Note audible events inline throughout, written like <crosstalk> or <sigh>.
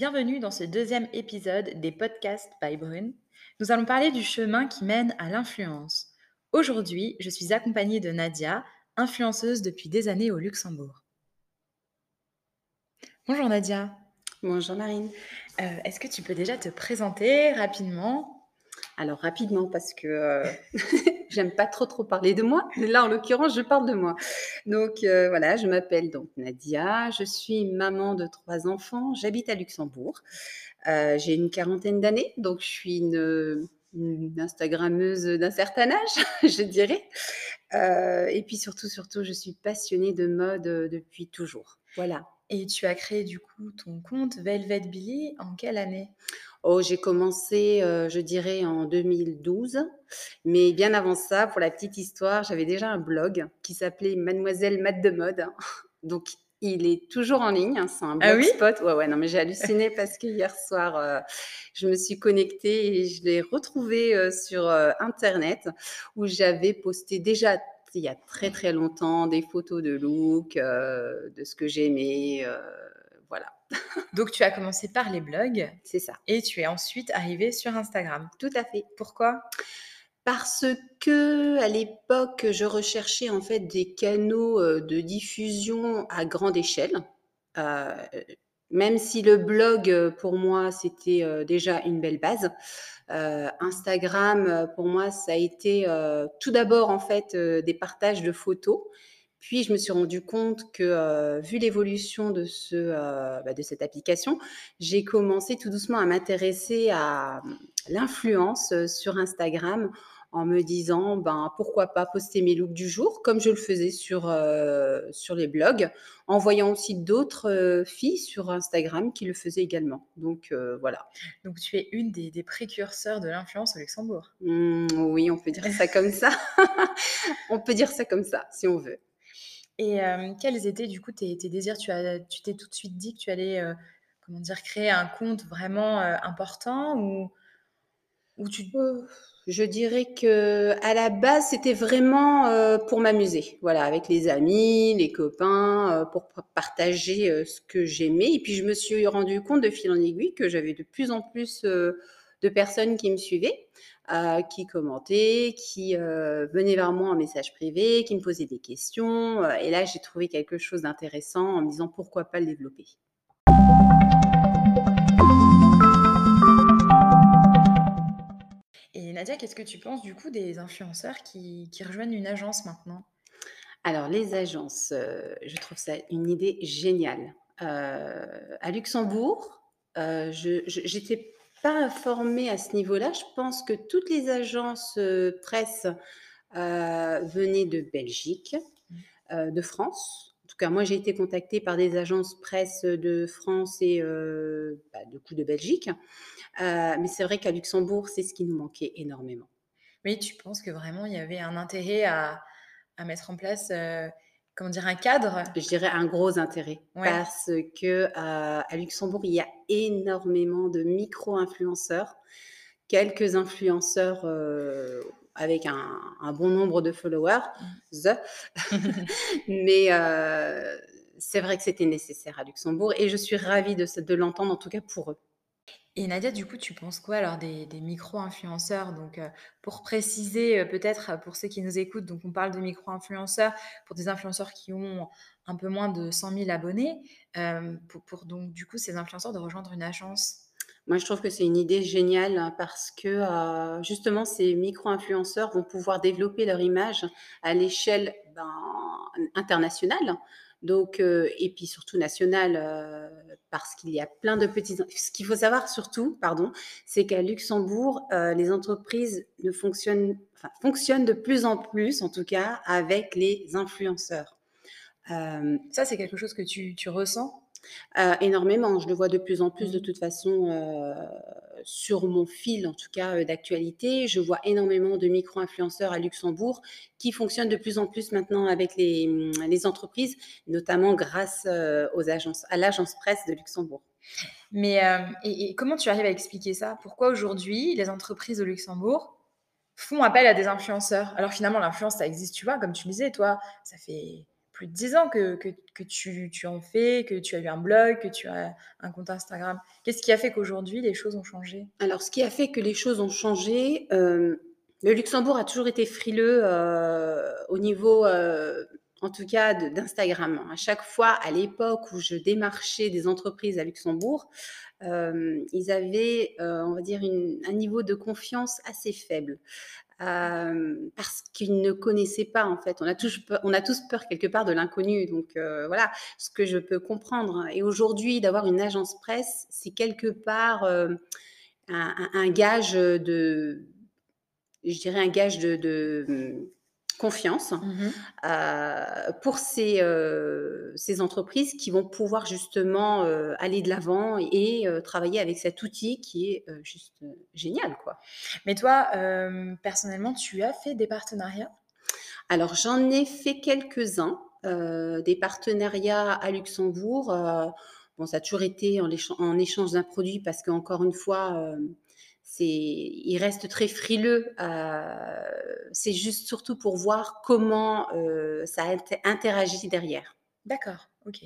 Bienvenue dans ce deuxième épisode des podcasts by Brune. Nous allons parler du chemin qui mène à l'influence. Aujourd'hui, je suis accompagnée de Nadia, influenceuse depuis des années au Luxembourg. Bonjour Nadia. Bonjour Marine. Euh, Est-ce que tu peux déjà te présenter rapidement? Alors rapidement parce que euh, <laughs> j'aime pas trop trop parler de moi, mais là en l'occurrence je parle de moi. Donc euh, voilà, je m'appelle donc Nadia, je suis maman de trois enfants, j'habite à Luxembourg, Euh, j'ai une quarantaine d'années, donc je suis une, Instagrammeuse d'un certain âge, <laughs> je dirais. Euh, et puis surtout surtout, je suis passionnée de mode depuis toujours. Voilà. Et tu as créé du coup ton compte Velvet Billy en quelle année? Oh, j'ai commencé, euh, je dirais, en 2012. Mais bien avant ça, pour la petite histoire, j'avais déjà un blog qui s'appelait Mademoiselle Mat de Mode. <laughs> Donc, il est toujours en ligne. hein, C'est un Ah oui blogspot. Ouais, ouais, non, mais j'ai halluciné <laughs> parce que hier soir, euh, je me suis connectée et je l'ai retrouvé euh, sur Internet où j'avais posté déjà il y a très très longtemps des photos de look, de ce que j'aimais. Voilà, <laughs> Donc tu as commencé par les blogs c'est ça. et tu es ensuite arrivée sur Instagram. Tout à fait. Pourquoi? Parce que à l'époque, je recherchais en fait des canaux euh, de diffusion à grande échelle. Euh, même si le blog, euh, pour moi, c'était déjà une belle base. Euh, Instagram, pour moi, ça a été euh, tout d'abord en fait des partages de photos. Puis je me suis rendu compte que, euh, vu l'évolution de, ce, euh, bah, de cette application, j'ai commencé tout doucement à m'intéresser à l'influence euh, sur Instagram en me disant ben, pourquoi pas poster mes looks du jour comme je le faisais sur, euh, sur les blogs, en voyant aussi d'autres euh, filles sur Instagram qui le faisaient également. Donc euh, voilà. Donc tu es une des, des précurseurs de l'influence au Luxembourg. Mmh, oui, on peut dire ça comme ça. <laughs> on peut dire ça comme ça si on veut. Et quels étaient du coup tes, désirs? Tu as, tu t'es tout de suite dit que tu allais, comment dire, créer un compte vraiment important ou, Euh, Je dirais que à la base, c'était vraiment pour m'amuser, voilà, avec les amis, les copains, pour partager ce que j'aimais. Et puis, je me suis rendu compte de fil en aiguille que j'avais de plus en plus de personnes qui me suivaient, euh, qui commentaient, qui euh, venaient vers moi en message privé, qui me posaient des questions. Euh, Et là, j'ai trouvé quelque chose d'intéressant en me disant pourquoi pas le développer? Et Nadia, qu'est-ce que tu penses du coup des influenceurs qui, qui rejoignent une agence maintenant? Alors, les agences, euh, je trouve ça une idée géniale. Euh, à Luxembourg, euh, je n'étais pas informée à ce niveau-là. Je pense que toutes les agences euh, presse euh, venaient de Belgique, euh, de France. En tout cas, moi, j'ai été contactée par des agences presse de France et euh, bah, du coup de Belgique. Mais c'est vrai qu'à Luxembourg, c'est ce qui nous manquait énormément. Oui, tu penses que vraiment il y avait un intérêt à, à mettre en place, comment dire, un cadre je dirais un gros intérêt Ouais. parce que euh, à Luxembourg, il y a énormément de micro-influenceurs, quelques influenceurs euh, avec un, un bon nombre de followers, the. <laughs> mais euh, c'est vrai que c'était nécessaire à Luxembourg et je suis ravie de l'entendre, en tout cas pour eux. Et Nadia, du coup, tu penses quoi alors des, micro-influenceurs? Donc, euh, pour préciser, euh, peut-être euh, pour ceux qui nous écoutent, donc on parle de micro-influenceurs pour des influenceurs qui ont un peu moins de 100 000 abonnés, pour, donc du coup ces influenceurs de rejoindre une agence. Moi, je trouve que c'est une idée géniale hein, parce que justement, ces micro-influenceurs vont pouvoir développer leur image à l'échelle ben, internationale. Donc, euh, et puis surtout nationale, euh, parce qu'il y a plein de petits. Ce qu'il faut savoir surtout, pardon, c'est qu'à Luxembourg, euh, les entreprises ne fonctionnent, enfin, fonctionnent de plus en plus, en tout cas, avec les influenceurs. Ça, c'est quelque chose que tu, tu ressens? énormément. Je le vois de plus en plus de Mhm. toute façon sur mon fil, en tout cas euh, d'actualité. Je vois énormément de micro-influenceurs à Luxembourg qui fonctionnent de plus en plus maintenant avec les, hum, entreprises, notamment grâce euh, aux agences, à l'agence presse de Luxembourg. Mais euh, et, comment tu arrives à expliquer ça? Pourquoi aujourd'hui les entreprises au Luxembourg font appel à des influenceurs? Alors finalement, l'influence, ça existe, tu vois, comme tu disais, toi, ça fait plus de 10 ans que que tu tu en fais, que tu as eu un blog, que tu as un compte Instagram. Qu'est-ce qui a fait qu'aujourd'hui les choses ont changé? Alors ce qui a fait que les choses ont changé, hem, le Luxembourg a toujours été frileux, heu, au niveau, heu, en tout cas d'Instagram. À chaque fois, à l'époque où je démarchais des entreprises à Luxembourg, ils avaient, on va dire un niveau de confiance assez faible. Hem, parce qu'ils ne connaissaient pas en fait. On a tous peur quelque part de l'inconnu donc heu, voilà, ce que je peux comprendre et aujourd'hui d'avoir une agence presse, c'est quelque part, hem, un gage, de je dirais un gage de confiance, Mmh heu, pour ces, heu, ces entreprises qui vont pouvoir justement, heu, aller de l'avant et travailler avec cet outil qui est, juste, génial quoi. Mais toi, personnellement, tu as fait des partenariats? Alors j'en ai fait quelques-uns, des partenariats à Luxembourg, bon ça a toujours été en échange d'un produit parce qu'encore une fois, ils restent très frileux, heu, c'est juste surtout pour voir comment, heu, ça interagit derrière. D'accord, OK.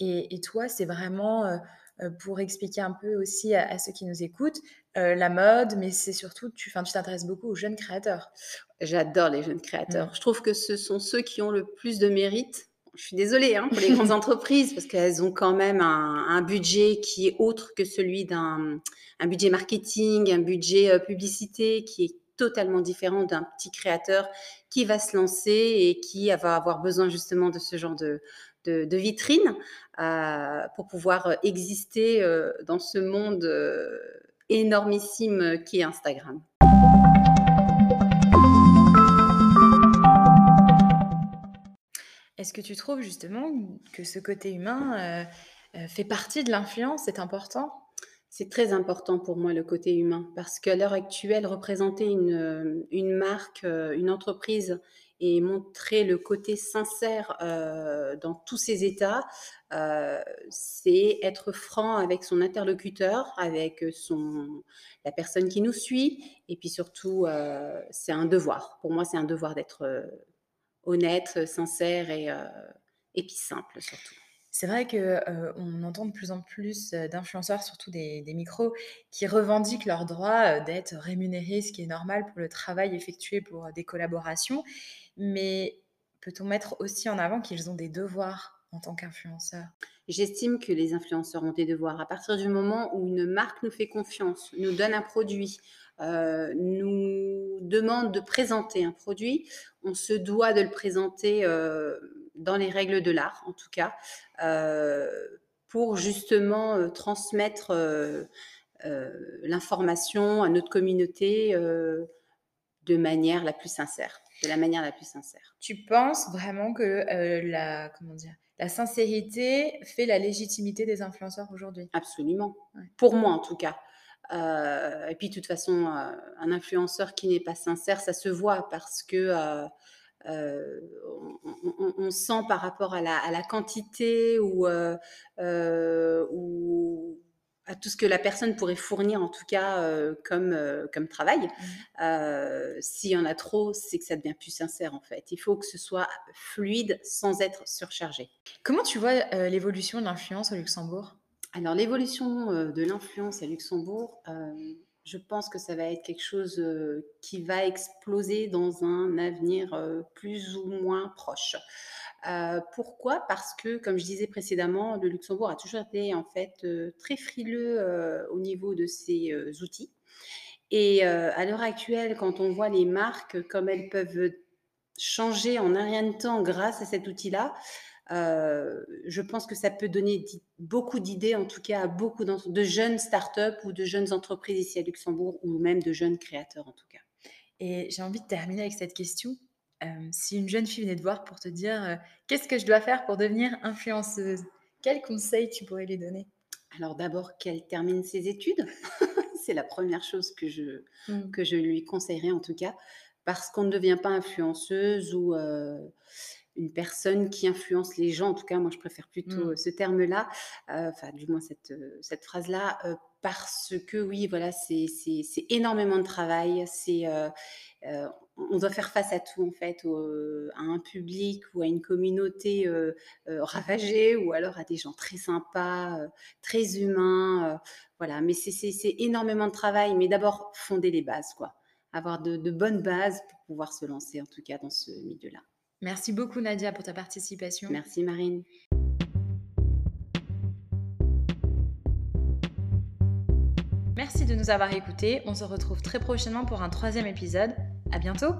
Et et toi, c'est vraiment, heu, pour expliquer un peu aussi à à ceux qui nous écoutent, la mode, mais c'est surtout tu t'intéresses beaucoup aux jeunes créateurs? J'adore les jeunes Mmh. créateurs. Je trouve que ce sont ceux qui ont le plus de mérite. Je suis désolée, hein, pour les grandes <laughs> entreprises parce qu'elles ont quand même un un budget qui est autre que celui d'un un budget marketing, un budget, heu, publicité qui est totalement différent d'un petit créateur qui va se lancer et qui va avoir besoin justement de ce genre de de de vitrine, heu, pour pouvoir, heu, exister, dans ce monde, énormissime, qui est Instagram. Est-ce que tu trouves justement que ce côté humain, heu heu, fait partie de l'influence, c'est important? C'est très important pour moi le côté humain parce qu'à l'heure actuelle, représenter une, une marque, une entreprise et montrer le côté sincère, dans tous ses états, c'est être franc avec son interlocuteur, avec, son la personne qui nous suit et puis surtout, c'est un devoir. Pour moi, c'est un devoir d'être, honnête, sincère et heu et puis simple surtout. C'est vrai que, heu, on entend de plus en plus, heu, d'influenceurs, surtout des des micros, qui revendiquent leur droit, d'être rémunérés, ce qui est normal pour le travail effectué pour, des collaborations. Mais peut-on mettre aussi en avant qu'ils ont des devoirs? En tant qu'influenceurs? J'estime que les influenceurs ont des devoirs. À partir du moment où une marque nous fait confiance, nous donne un produit, heu, nous demande de présenter un produit, on se doit de le présenter, heu, dans les règles de l'art, en tout cas, heu, pour justement, transmettre, l'information à notre communauté, de manière la plus sincère de la manière la plus sincère. Tu penses vraiment que, la comment dire? La sincérité fait la légitimité des influenceurs aujourd'hui? Absolument. Ouais. Pour moi, en tout cas. Heu et puis, de toute façon, heu, un influenceur qui n'est pas sincère, ça se voit parce que, heu, on on on on sent par rapport à la à la quantité ou, ou à tout ce que la personne pourrait fournir, en tout cas, heu, comme, heu, comme travail. Mmh. Heu, s'il y en a trop, c'est que ça devient plus sincère, en fait. Il faut que ce soit fluide sans être surchargé. Comment tu vois, heu, l'évolution de l'influence au Luxembourg? Alors l'évolution, de l'influence à Luxembourg, je pense que ça va être quelque chose, heu, qui va exploser dans un avenir, heu, plus ou moins proche. Heu, pourquoi? Parce que, comme je disais précédemment, le Luxembourg a toujours été en fait, très frileux, au niveau de ses, outils et à l'heure actuelle, quand on voit les marques comme elles peuvent, changer en un rien de temps grâce à cet outil-là, Heu, je pense que ça peut donner beaucoup d'idées, en tout cas à beaucoup de jeunes startups ou de jeunes entreprises ici à Luxembourg ou même de jeunes créateurs, en tout cas. Et j'ai envie de terminer avec cette question. Hem, si une jeune fille venait te voir pour te dire, heu: «Qu'est-ce que je dois faire pour devenir influenceuse?» quels conseils tu pourrais lui donner? Alors d'abord qu'elle termine ses études, <laughs> c'est la première chose que je Mmh. que je lui conseillerais en tout cas, parce qu'on ne devient pas influenceuse ou, une personne qui influence les gens. En tout cas, moi je préfère plutôt, Mmh. heu, ce terme-là, heu, enfin du moins cette, cette phrase-là, parce que oui, voilà, c'est énormément de travail, c'est, on doit faire face à tout en fait, à un public ou à une communauté euh, euh, ravagée ou alors à des gens très sympas, euh, très humains. voilà, mais c'est énormément de travail. Mais d'abord, fonder les bases, quoi. Avoir de, de bonnes bases pour pouvoir se lancer en tout cas dans ce milieu-là. Merci beaucoup Nadia pour ta participation. Merci Marine. Merci de nous avoir écoutés. On se retrouve très prochainement pour un troisième épisode. À bientôt!